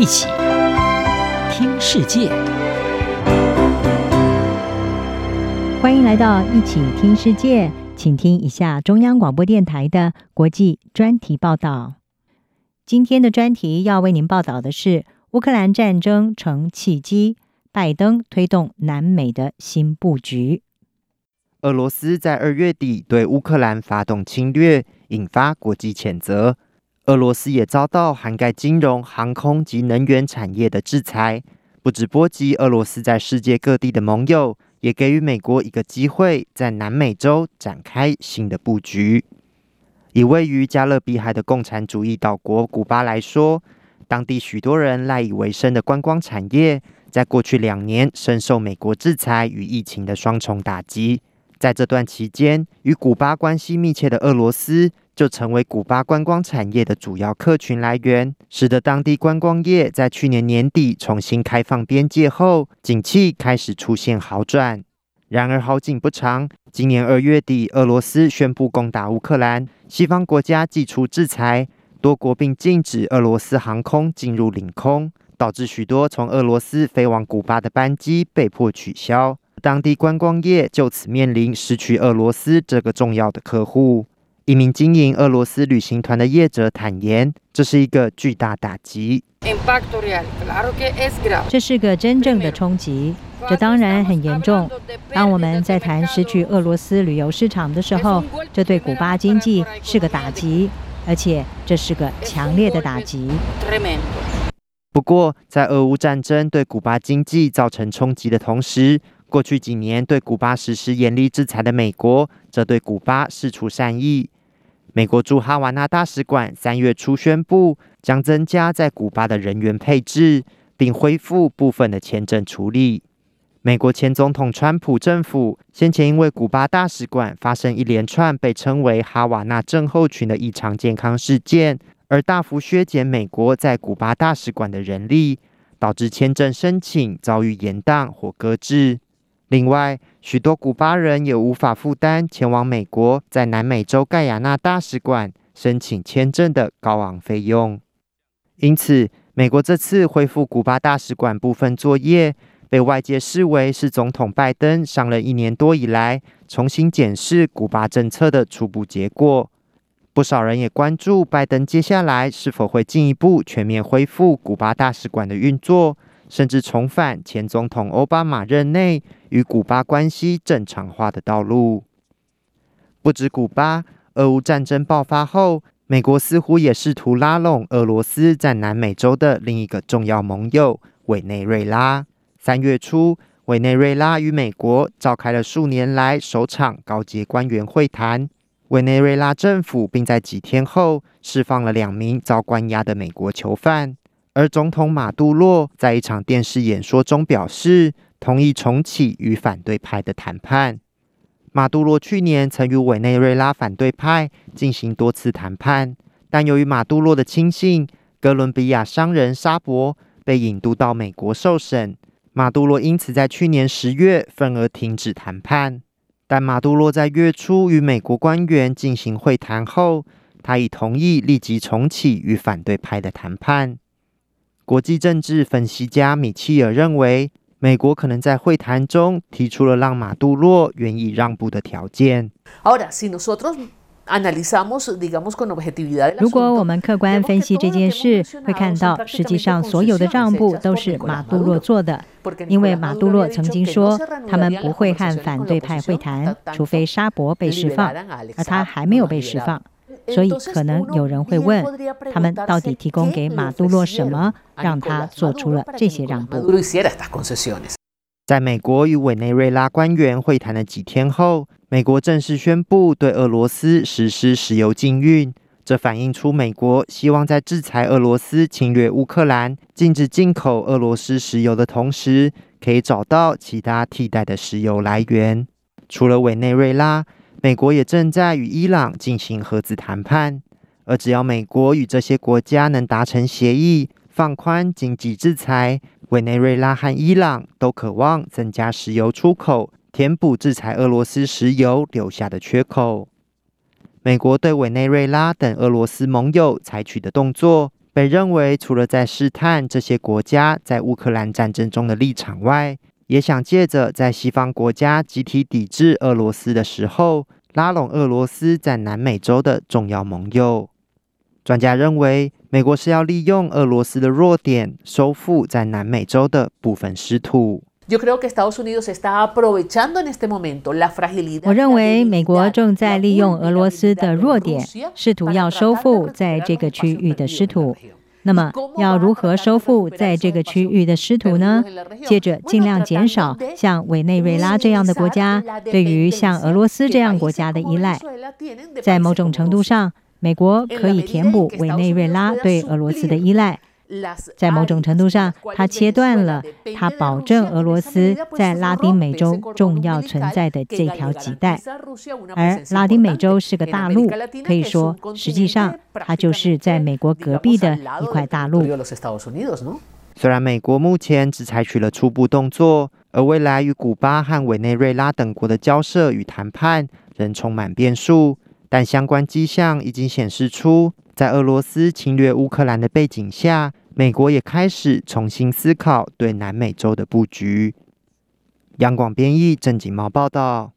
一起听世界，欢迎来到一起听世界，请听一下中央广播电台的国际专题报道。今天的专题要为您报道的是乌克兰战争成契机，拜登推动南美的新布局。俄罗斯在二月底对乌克兰发动侵略，引发国际谴责。俄罗斯也遭到涵盖金融、航空及能源产业的制裁，不止波及俄罗斯在世界各地的盟友，也给予美国一个机会，在南美洲展开新的布局。以位于加勒比海的共产主义岛国古巴来说，当地许多人赖以为生的观光产业，在过去两年深受美国制裁与疫情的双重打击。在这段期间，与古巴关系密切的俄罗斯就成为古巴观光产业的主要客群来源，使得当地观光业在去年年底重新开放边界后，景气开始出现好转。然而好景不长，今年二月底，俄罗斯宣布攻打乌克兰，西方国家祭出制裁，多国并禁止俄罗斯航空进入领空，导致许多从俄罗斯飞往古巴的班机被迫取消。当地观光业就此面临失去俄罗斯这个重要的客户。一名经营俄罗斯旅行团的业者坦言：“这是一个巨大打击，这是个真正的冲击，这当然很严重。当我们在谈失去俄罗斯旅游市场的时候，这对古巴经济是个打击，而且这是个强烈的打击。”不过，在俄乌战争对古巴经济造成冲击的同时，过去几年对古巴实施严厉制裁的美国，则对古巴释出善意。美国驻哈瓦那大使馆三月初宣布，将增加在古巴的人员配置，并恢复部分的签证处理。美国前总统川普政府先前因为古巴大使馆发生一连串被称为“哈瓦那症候群”的异常健康事件，而大幅削减美国在古巴大使馆的人力，导致签证申请遭遇延宕或搁置。另外，许多古巴人也无法负担前往美国在南美洲盖亚那大使馆申请签证的高昂费用。因此，美国这次恢复古巴大使馆部分作业，被外界视为是总统拜登上任一年多以来重新检视古巴政策的初步结果。不少人也关注拜登接下来是否会进一步全面恢复古巴大使馆的运作。甚至重返前总统欧巴马任内与古巴关系正常化的道路。不止古巴，俄乌战争爆发后，美国似乎也试图拉拢俄罗斯在南美洲的另一个重要盟友委内瑞拉。三月初，委内瑞拉与美国召开了数年来首场高级官员会谈。委内瑞拉政府并在几天后释放了两名遭关押的美国囚犯。而总统马杜罗在一场电视演说中表示，同意重启与反对派的谈判。马杜罗去年曾与委内瑞拉反对派进行多次谈判，但由于马杜罗的亲信哥伦比亚商人沙博被引渡到美国受审，马杜罗因此在去年十月份而停止谈判。但马杜罗在月初与美国官员进行会谈后，他已同意立即重启与反对派的谈判。国际政治分析家米切尔认为，美国可能在会谈中提出了让马杜罗愿意让步的条件。如果我们客观分析这件事，会看到实际上所有的让步都是马杜罗做的，因为马杜罗曾经说他们不会和反对派会谈，除非沙博被释放，而他还没有被释放。所以，可能有人会问，他们到底提供给马杜洛什么，让他做出了这些让步？在美国与委内瑞拉官员会谈的几天后，美国正式宣布对俄罗斯实施石油禁运。这反映出美国希望在制裁俄罗斯侵略乌克兰、禁止进口俄罗斯石油的同时，可以找到其他替代的石油来源。除了委内瑞拉。美国也正在与伊朗进行核子谈判，而只要美国与这些国家能达成协议，放宽经济制裁，委内瑞拉和伊朗都渴望增加石油出口，填补制裁俄罗斯石油留下的缺口。美国对委内瑞拉等俄罗斯盟友采取的动作，被认为除了在试探这些国家在乌克兰战争中的立场外，也想借着在西方国家集体抵制俄罗斯的时候，拉拢俄罗斯在南美洲的重要盟友。专家认为，美国是要利用俄罗斯的弱点，收复在南美洲的部分失土。我认为美国正在利用俄罗斯的弱点，试图要收复在这个区域的失土。那么，要如何收复在这个区域的失土呢？接着尽量减少像委内瑞拉这样的国家对于像俄罗斯这样国家的依赖。在某种程度上，美国可以填补委内瑞拉对俄罗斯的依赖。在某种程度上，它切断了它保证俄罗斯在拉丁美洲重要存在的这条脐带，而拉丁美洲是个大陆，可以说，实际上它就是在美国隔壁的一块大陆。虽然美国目前只采取了初步动作，而未来与古巴和委内瑞拉等国的交涉与谈判仍充满变数，但相关迹象已经显示出，在俄罗斯侵略乌克兰的背景下，美国也开始重新思考对南美洲的布局。央广编译郑锦茂报道。